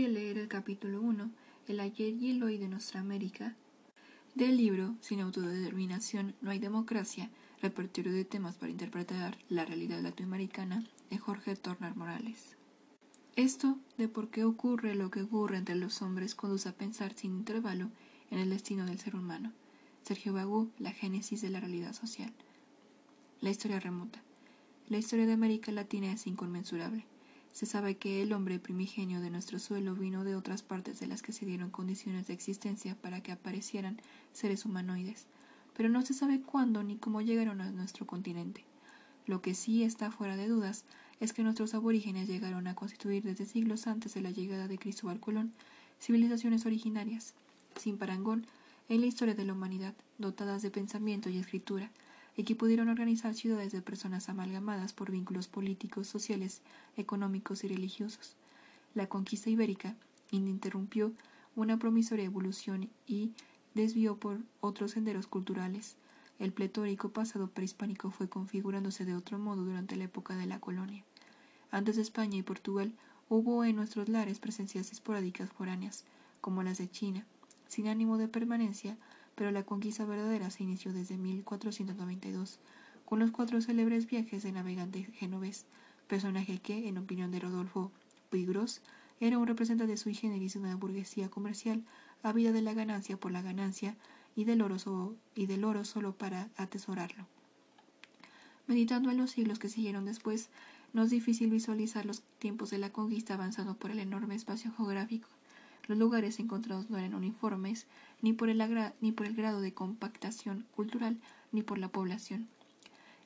voy leer el capítulo 1, El ayer y el hoy de nuestra América, del libro Sin autodeterminación no hay democracia, repertorio de temas para interpretar la realidad latinoamericana de Jorge Tornar Morales. Esto de por qué ocurre lo que ocurre entre los hombres conduce a pensar sin intervalo en el destino del ser humano. Sergio Bagú, La génesis de la realidad social. La historia remota. La historia de América Latina es inconmensurable. Se sabe que el hombre primigenio de nuestro suelo vino de otras partes de las que se dieron condiciones de existencia para que aparecieran seres humanoides, pero no se sabe cuándo ni cómo llegaron a nuestro continente. Lo que sí está fuera de dudas es que nuestros aborígenes llegaron a constituir desde siglos antes de la llegada de Cristóbal Colón civilizaciones originarias, sin parangón, en la historia de la humanidad, dotadas de pensamiento y escritura, y que pudieron organizar ciudades de personas amalgamadas por vínculos políticos, sociales, económicos y religiosos. La conquista ibérica interrumpió una promisoria evolución y desvió por otros senderos culturales, el pletórico pasado prehispánico fue configurándose de otro modo durante la época de la colonia. Antes de España y Portugal hubo en nuestros lares presencias esporádicas foráneas, como las de China, sin ánimo de permanencia, pero la conquista verdadera se inició desde 1492, con los cuatro célebres viajes del navegante genovés, personaje que, en opinión de Rodolfo Puigros, era un representante sui generis de una burguesía comercial ávida de la ganancia por la ganancia y del oro, y del oro solo para atesorarlo. Meditando en los siglos que siguieron después, no es difícil visualizar los tiempos de la conquista avanzando por el enorme espacio geográfico. Los lugares encontrados no eran uniformes, ni por, el ni por el grado de compactación cultural, ni por la población.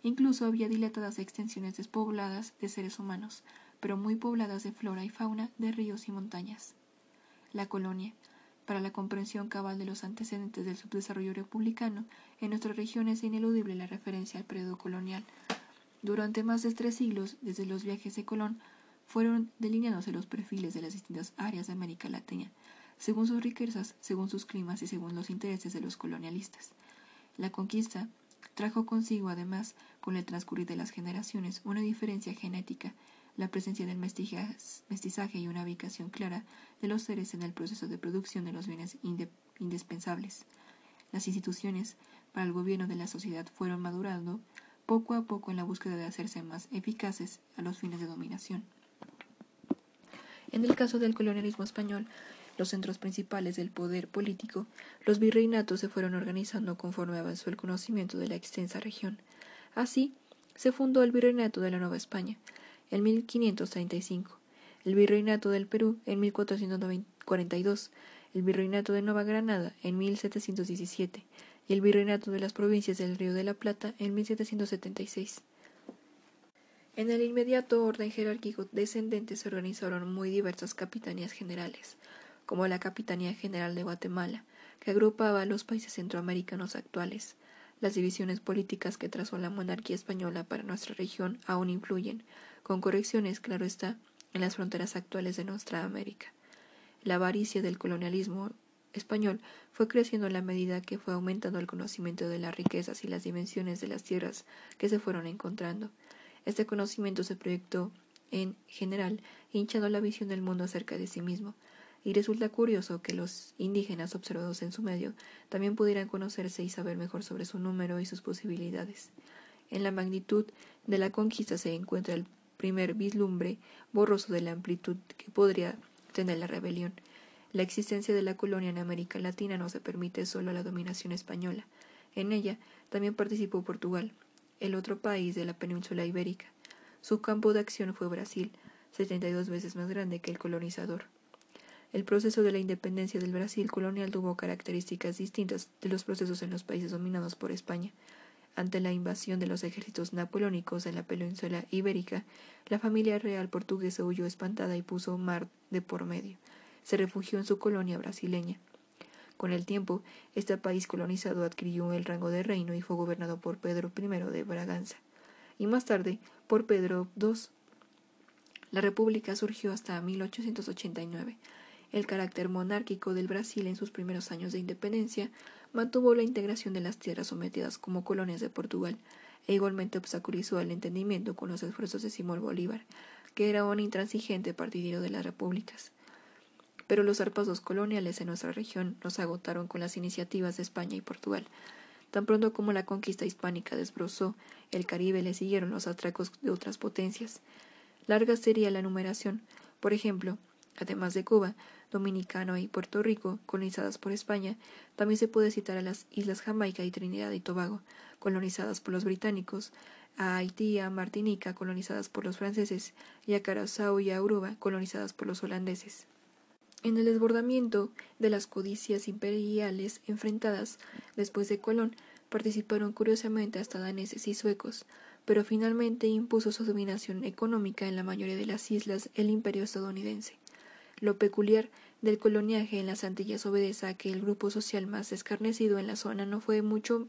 Incluso había dilatadas extensiones despobladas de seres humanos, pero muy pobladas de flora y fauna, de ríos y montañas. La colonia, para la comprensión cabal de los antecedentes del subdesarrollo republicano, en nuestra región es ineludible la referencia al periodo colonial. Durante más de tres siglos, desde los viajes de Colón, fueron delineándose los perfiles de las distintas áreas de América Latina, según sus riquezas, según sus climas y según los intereses de los colonialistas. La conquista trajo consigo, además, con el transcurrir de las generaciones, una diferencia genética la presencia del mestizaje y una ubicación clara de los seres en el proceso de producción de los bienes indispensables. Las instituciones para el gobierno de la sociedad fueron madurando poco a poco en la búsqueda de hacerse más eficaces a los fines de dominación. En el caso del colonialismo español, los centros principales del poder político, los virreinatos se fueron organizando conforme avanzó el conocimiento de la extensa región. Así, se fundó el virreinato de la Nueva España, en 1535, el Virreinato del Perú en 1442, el Virreinato de Nueva Granada en 1717 y el Virreinato de las Provincias del Río de la Plata en 1776. En el inmediato orden jerárquico descendente se organizaron muy diversas capitanías generales, como la Capitanía General de Guatemala, que agrupaba a los países centroamericanos actuales. Las divisiones políticas que trazó la monarquía española para nuestra región aún influyen, con correcciones, claro está, en las fronteras actuales de nuestra América. La avaricia del colonialismo español fue creciendo en la medida que fue aumentando el conocimiento de las riquezas y las dimensiones de las tierras que se fueron encontrando. Este conocimiento se proyectó en general, hinchando la visión del mundo acerca de sí mismo, y resulta curioso que los indígenas observados en su medio también pudieran conocerse y saber mejor sobre su número y sus posibilidades. En la magnitud de la conquista se encuentra el primer vislumbre borroso de la amplitud que podría tener la rebelión. La existencia de la colonia en América Latina no se permite solo a la dominación española. En ella también participó Portugal, el otro país de la península ibérica. Su campo de acción fue Brasil, setenta y dos veces más grande que el colonizador. El proceso de la independencia del Brasil colonial tuvo características distintas de los procesos en los países dominados por España. Ante la invasión de los ejércitos napoleónicos en la península ibérica, la familia real portuguesa huyó espantada y puso mar de por medio. Se refugió en su colonia brasileña. Con el tiempo, este país colonizado adquirió el rango de reino y fue gobernado por Pedro I de Braganza, y más tarde por Pedro II. La república surgió hasta 1889. El carácter monárquico del Brasil en sus primeros años de independencia mantuvo la integración de las tierras sometidas como colonias de Portugal e igualmente obstaculizó el entendimiento con los esfuerzos de Simón Bolívar, que era un intransigente partidario de las repúblicas. Pero los zarpazos coloniales en nuestra región nos agotaron con las iniciativas de España y Portugal. Tan pronto como la conquista hispánica desbrozó el Caribe, le siguieron los atracos de otras potencias. Larga sería la numeración. Por ejemplo, además de Cuba, Dominicano y Puerto Rico, colonizadas por España, también se puede citar a las islas Jamaica y Trinidad y Tobago, colonizadas por los británicos, a Haití a Martinica, colonizadas por los franceses, y a Carazao y a Aruba, colonizadas por los holandeses. En el desbordamiento de las codicias imperiales enfrentadas después de Colón, participaron curiosamente hasta daneses y suecos, pero finalmente impuso su dominación económica en la mayoría de las islas el imperio estadounidense. Lo peculiar del coloniaje en las Antillas obedece a que el grupo social más escarnecido en la zona no fue mucho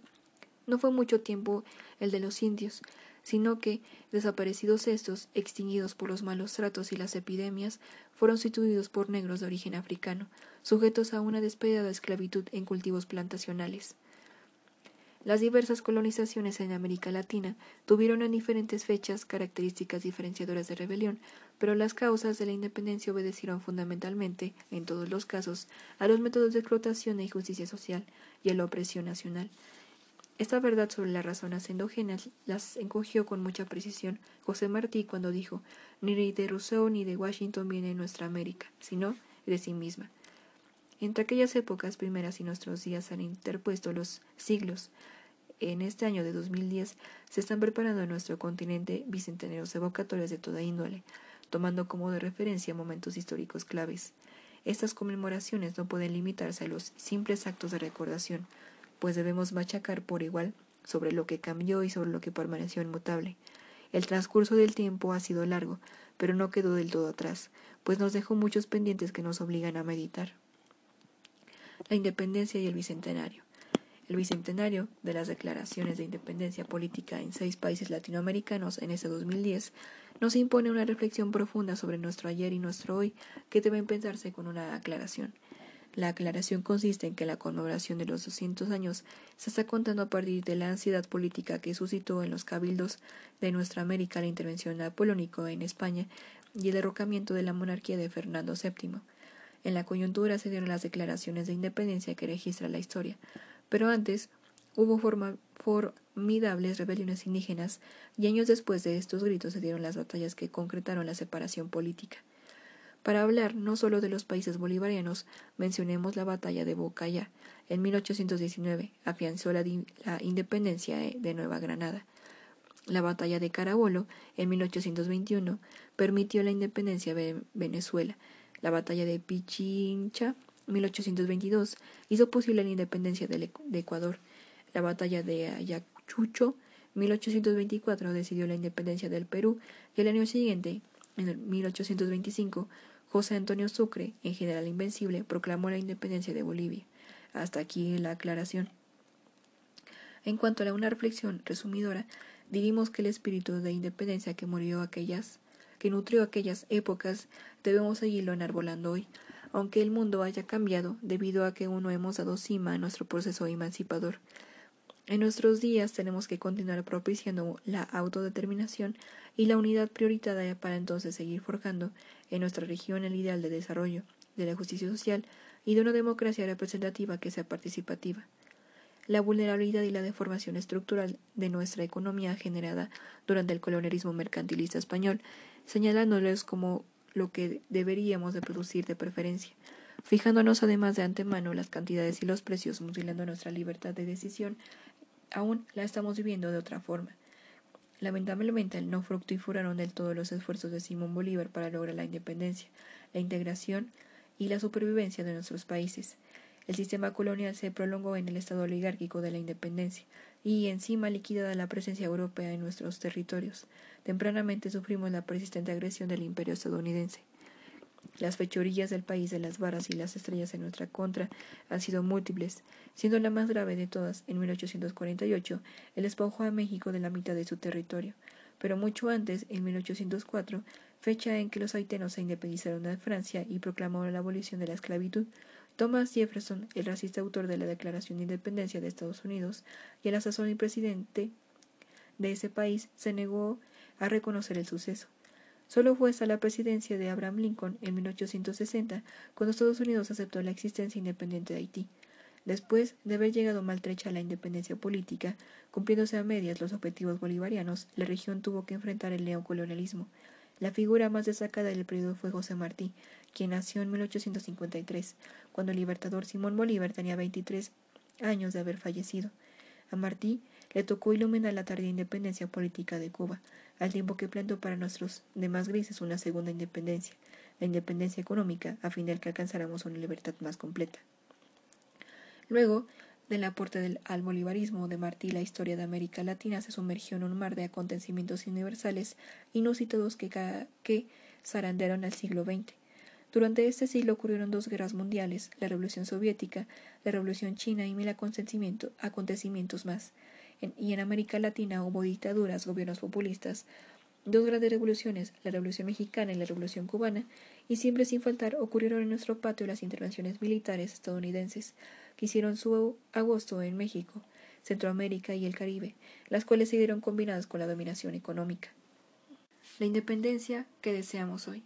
no fue mucho tiempo el de los indios, sino que, desaparecidos estos, extinguidos por los malos tratos y las epidemias, fueron sustituidos por negros de origen africano, sujetos a una despedida esclavitud en cultivos plantacionales. Las diversas colonizaciones en América Latina tuvieron en diferentes fechas características diferenciadoras de rebelión, pero las causas de la independencia obedecieron fundamentalmente, en todos los casos, a los métodos de explotación e injusticia social y a la opresión nacional, esta verdad sobre las razones endógenas las encogió con mucha precisión José Martí cuando dijo ni de Rousseau ni de Washington viene nuestra América, sino de sí misma. Entre aquellas épocas primeras y nuestros días han interpuesto los siglos. En este año de 2010 se están preparando en nuestro continente bicentenarios evocatorios de toda índole, tomando como de referencia momentos históricos claves. Estas conmemoraciones no pueden limitarse a los simples actos de recordación, pues debemos machacar por igual sobre lo que cambió y sobre lo que permaneció inmutable. El transcurso del tiempo ha sido largo, pero no quedó del todo atrás, pues nos dejó muchos pendientes que nos obligan a meditar. La independencia y el bicentenario. El bicentenario de las declaraciones de independencia política en seis países latinoamericanos en ese 2010 nos impone una reflexión profunda sobre nuestro ayer y nuestro hoy que deben pensarse con una aclaración. La aclaración consiste en que la conmemoración de los 200 años se está contando a partir de la ansiedad política que suscitó en los cabildos de nuestra América la intervención napoleónica en España y el derrocamiento de la monarquía de Fernando VII. En la coyuntura se dieron las declaraciones de independencia que registra la historia, pero antes hubo formidables rebeliones indígenas y años después de estos gritos se dieron las batallas que concretaron la separación política. Para hablar no solo de los países bolivarianos, mencionemos la batalla de Bocaya. En 1819 afianzó la, independencia de Nueva Granada. La batalla de Carabobo en 1821 permitió la independencia de Venezuela. La batalla de Pichincha 1822 hizo posible la independencia de Ecuador. La batalla de Ayacucho 1824 decidió la independencia del Perú y el año siguiente, en 1825, José Antonio Sucre, en general invencible, proclamó la independencia de Bolivia. Hasta aquí la aclaración. En cuanto a una reflexión resumidora, diríamos que el espíritu de independencia que murió aquellas, que nutrió aquellas épocas, debemos seguirlo enarbolando hoy, aunque el mundo haya cambiado debido a que uno hemos dado cima a nuestro proceso emancipador. En nuestros días tenemos que continuar propiciando la autodeterminación y la unidad prioritaria para entonces seguir forjando en nuestra región el ideal de desarrollo, de la justicia social y de una democracia representativa que sea participativa. La vulnerabilidad y la deformación estructural de nuestra economía generada durante el colonialismo mercantilista español, señalándoles como lo que deberíamos de producir de preferencia, fijándonos además de antemano las cantidades y los precios, mutilando nuestra libertad de decisión aún la estamos viviendo de otra forma. Lamentablemente no fructificaron del todo los esfuerzos de Simón Bolívar para lograr la independencia, la integración y la supervivencia de nuestros países. El sistema colonial se prolongó en el estado oligárquico de la independencia y encima liquidada la presencia europea en nuestros territorios. Tempranamente sufrimos la persistente agresión del imperio estadounidense. Las fechorías del país de las varas y las estrellas en nuestra contra han sido múltiples, siendo la más grave de todas, en 1848, el despojo a México de la mitad de su territorio, pero mucho antes, en 1804, fecha en que los haitianos se independizaron de Francia y proclamaron la abolición de la esclavitud, Thomas Jefferson, el racista autor de la Declaración de Independencia de Estados Unidos y el asesor y presidente de ese país, se negó a reconocer el suceso. Solo fue hasta la presidencia de Abraham Lincoln en 1860 cuando Estados Unidos aceptó la existencia independiente de Haití. Después de haber llegado maltrecha a la independencia política, cumpliéndose a medias los objetivos bolivarianos, la región tuvo que enfrentar el neocolonialismo. La figura más destacada del periodo fue José Martí, quien nació en 1853, cuando el libertador Simón Bolívar tenía 23 años de haber fallecido. A Martí le tocó iluminar la tardía independencia política de Cuba, al tiempo que plantó para nuestros demás grises una segunda independencia, la independencia económica, a fin de que alcanzáramos una libertad más completa. Luego del aporte del, al bolivarismo de Martí, la historia de América Latina se sumergió en un mar de acontecimientos universales inusitados que, que zarandearon al siglo XX. Durante este siglo ocurrieron dos guerras mundiales, la Revolución Soviética, la Revolución China y mil acontecimientos más. Y en América Latina hubo dictaduras, gobiernos populistas, dos grandes revoluciones, la Revolución Mexicana y la Revolución Cubana, y siempre sin faltar ocurrieron en nuestro patio las intervenciones militares estadounidenses, que hicieron su agosto en México, Centroamérica y el Caribe, las cuales se dieron combinadas con la dominación económica. La independencia que deseamos hoy.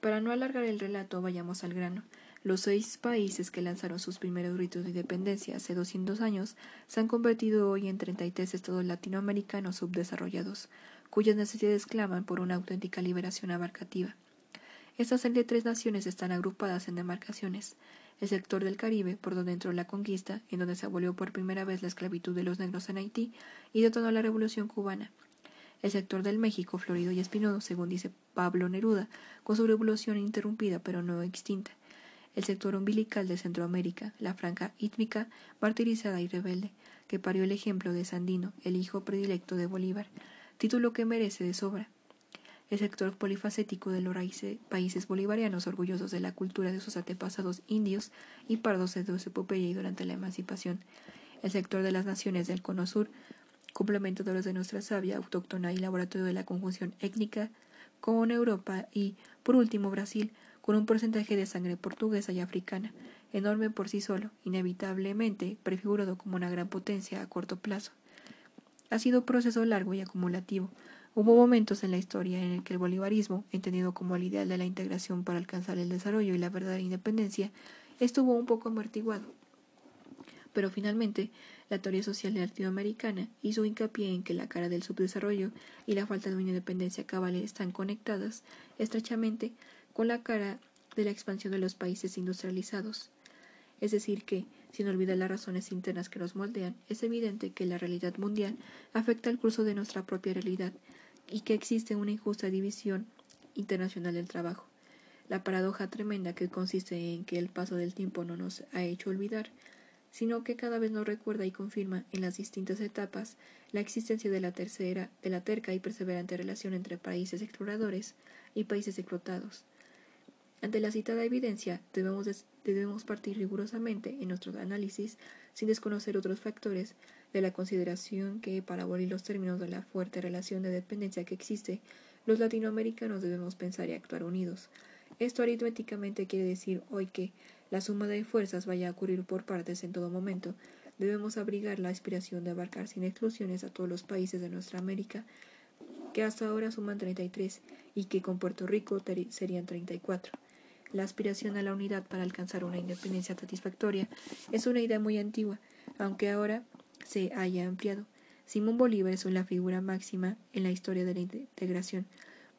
Para no alargar el relato, vayamos al grano. Los seis países que lanzaron sus primeros ritos de independencia hace 200 años se han convertido hoy en 33 estados latinoamericanos subdesarrollados, cuyas necesidades claman por una auténtica liberación abarcativa. Estas tres naciones están agrupadas en demarcaciones, el sector del Caribe, por donde entró la conquista, en donde se abolió por primera vez la esclavitud de los negros en Haití y detonó la Revolución cubana. El sector del México, florido y espinoso, según dice Pablo Neruda, con su revolución interrumpida pero no extinta. El sector umbilical de Centroamérica, la franja ítmica, martirizada y rebelde, que parió el ejemplo de Sandino, el hijo predilecto de Bolívar, título que merece de sobra. El sector polifacético de los países bolivarianos orgullosos de la cultura de sus antepasados indios y pardos de su epopeya y durante la emancipación, el sector de las naciones del Cono Sur, complemento de de nuestra savia autóctona y laboratorio de la conjunción étnica con Europa y, por último, Brasil, con un porcentaje de sangre portuguesa y africana, enorme por sí solo, inevitablemente prefigurado como una gran potencia a corto plazo. Ha sido un proceso largo y acumulativo, Hubo momentos en la historia en el que el bolivarismo, entendido como el ideal de la integración para alcanzar el desarrollo y la verdadera independencia, estuvo un poco amortiguado. Pero finalmente, la teoría social latinoamericana hizo hincapié en que la cara del subdesarrollo y la falta de una independencia cabal están conectadas estrechamente con la cara de la expansión de los países industrializados. Es decir, que, sin olvidar las razones internas que los moldean, es evidente que la realidad mundial afecta el curso de nuestra propia realidad y que existe una injusta división internacional del trabajo. La paradoja tremenda que consiste en que el paso del tiempo no nos ha hecho olvidar, sino que cada vez nos recuerda y confirma en las distintas etapas la existencia de la tercera, de la terca y perseverante relación entre países exploradores y países explotados. Ante la citada evidencia, debemos, debemos partir rigurosamente en nuestro análisis sin desconocer otros factores de la consideración que, para abolir los términos de la fuerte relación de dependencia que existe, los latinoamericanos debemos pensar y actuar unidos. Esto aritméticamente quiere decir hoy que la suma de fuerzas vaya a ocurrir por partes en todo momento. Debemos abrigar la aspiración de abarcar sin exclusiones a todos los países de nuestra América, que hasta ahora suman 33 y que con Puerto Rico serían 34. La aspiración a la unidad para alcanzar una independencia satisfactoria es una idea muy antigua, aunque ahora se haya ampliado. Simón Bolívar es una figura máxima en la historia de la integración,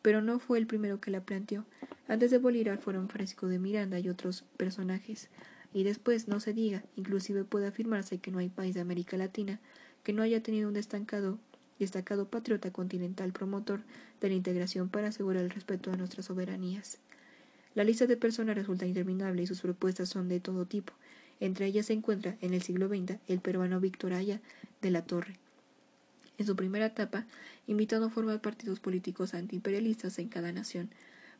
pero no fue el primero que la planteó. Antes de Bolívar fueron Francisco de Miranda y otros personajes. Y después, no se diga, inclusive puede afirmarse que no hay país de América Latina que no haya tenido un destacado, destacado patriota continental promotor de la integración para asegurar el respeto a nuestras soberanías. La lista de personas resulta interminable y sus propuestas son de todo tipo. Entre ellas se encuentra, en el siglo XX, el peruano Víctor Aya de la Torre. En su primera etapa, invitando a formar partidos políticos antiimperialistas en cada nación,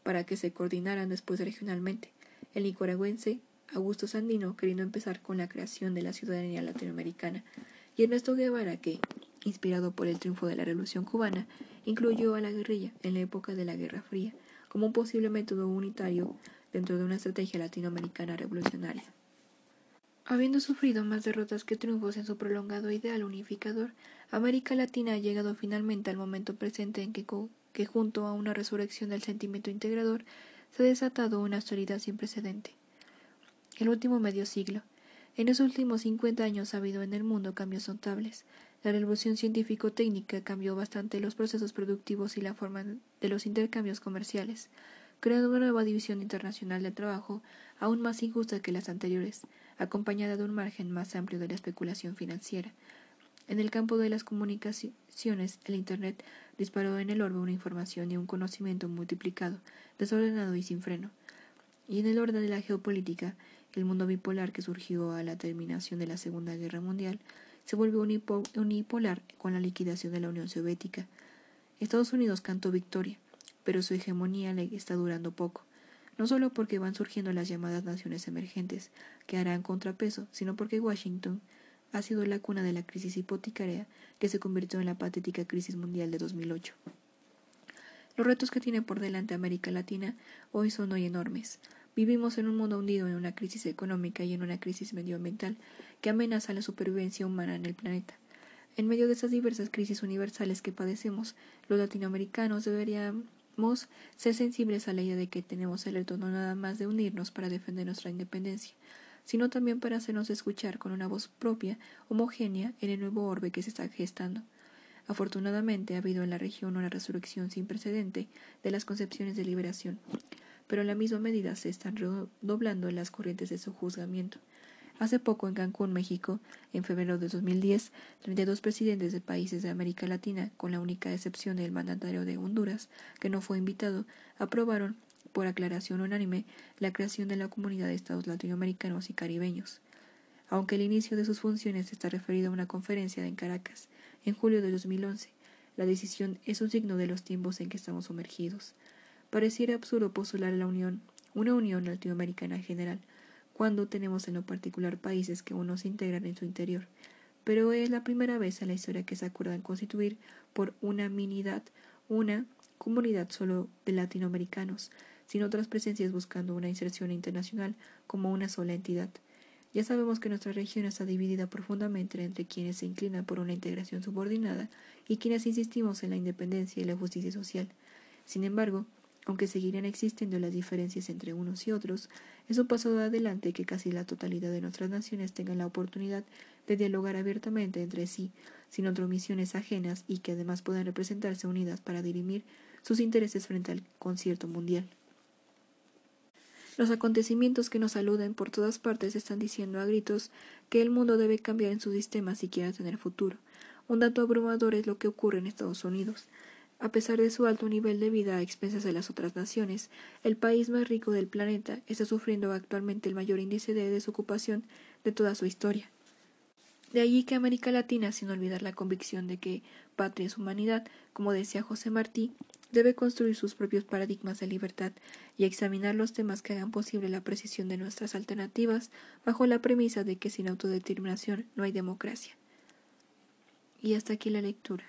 para que se coordinaran después regionalmente. El nicaragüense Augusto Sandino, queriendo empezar con la creación de la ciudadanía latinoamericana, y Ernesto Guevara, que, inspirado por el triunfo de la Revolución cubana, incluyó a la guerrilla en la época de la Guerra Fría como un posible método unitario dentro de una estrategia latinoamericana revolucionaria. Habiendo sufrido más derrotas que triunfos en su prolongado ideal unificador, América Latina ha llegado finalmente al momento presente en que, junto a una resurrección del sentimiento integrador se ha desatado una autoridad sin precedente. El último medio siglo. En los últimos 50 años ha habido en el mundo cambios notables. La revolución científico-técnica cambió bastante los procesos productivos y la forma de los intercambios comerciales, creando una nueva división internacional del trabajo aún más injusta que las anteriores, acompañada de un margen más amplio de la especulación financiera. En el campo de las comunicaciones, el Internet disparó en el orbe una información y un conocimiento multiplicado, desordenado y sin freno. Y en el orden de la geopolítica, el mundo bipolar que surgió a la terminación de la Segunda Guerra Mundial se volvió unipolar con la liquidación de la Unión Soviética. Estados Unidos cantó victoria, pero su hegemonía le está durando poco, no solo porque van surgiendo las llamadas naciones emergentes, que harán contrapeso, sino porque Washington ha sido la cuna de la crisis hipotecaria que se convirtió en la patética crisis mundial de 2008. Los retos que tiene por delante América Latina hoy son hoy enormes. Vivimos en un mundo hundido en una crisis económica y en una crisis medioambiental que amenaza la supervivencia humana en el planeta. En medio de esas diversas crisis universales que padecemos, los latinoamericanos deberíamos ser sensibles a la idea de que tenemos el reto no nada más de unirnos para defender nuestra independencia, sino también para hacernos escuchar con una voz propia, homogénea, en el nuevo orbe que se está gestando. Afortunadamente ha habido en la región una resurrección sin precedente de las concepciones de liberación, pero en la misma medida se están redoblando las corrientes de su juzgamiento. Hace poco en Cancún, México, en febrero de 2010, 32 presidentes de países de América Latina, con la única excepción del mandatario de Honduras, que no fue invitado, aprobaron por aclaración unánime, la creación de la Comunidad de Estados Latinoamericanos y Caribeños, aunque el inicio de sus funciones está referido a una conferencia en Caracas, en julio de 2011. La decisión es un signo de los tiempos en que estamos sumergidos. Pareciera absurdo postular la Unión, una Unión Latinoamericana en general, cuando tenemos en lo particular países que aún no se integran en su interior, pero es la primera vez en la historia que se acuerdan constituir por unanimidad una comunidad solo de latinoamericanos, sin otras presencias buscando una inserción internacional como una sola entidad. Ya sabemos que nuestra región está dividida profundamente entre quienes se inclinan por una integración subordinada y quienes insistimos en la independencia y la justicia social. Sin embargo, aunque seguirán existiendo las diferencias entre unos y otros, es un paso adelante que casi la totalidad de nuestras naciones tengan la oportunidad de dialogar abiertamente entre sí, sin omisiones ajenas y que además puedan representarse unidas para dirimir sus intereses frente al concierto mundial. Los acontecimientos que nos saluden por todas partes están diciendo a gritos que el mundo debe cambiar en su sistema si quiere tener futuro. Un dato abrumador es lo que ocurre en Estados Unidos. A pesar de su alto nivel de vida a expensas de las otras naciones, el país más rico del planeta está sufriendo actualmente el mayor índice de desocupación de toda su historia. De allí que América Latina, sin olvidar la convicción de que patria es humanidad, como decía José Martí, debe construir sus propios paradigmas de libertad y examinar los temas que hagan posible la precisión de nuestras alternativas bajo la premisa de que sin autodeterminación no hay democracia. Y hasta aquí la lectura.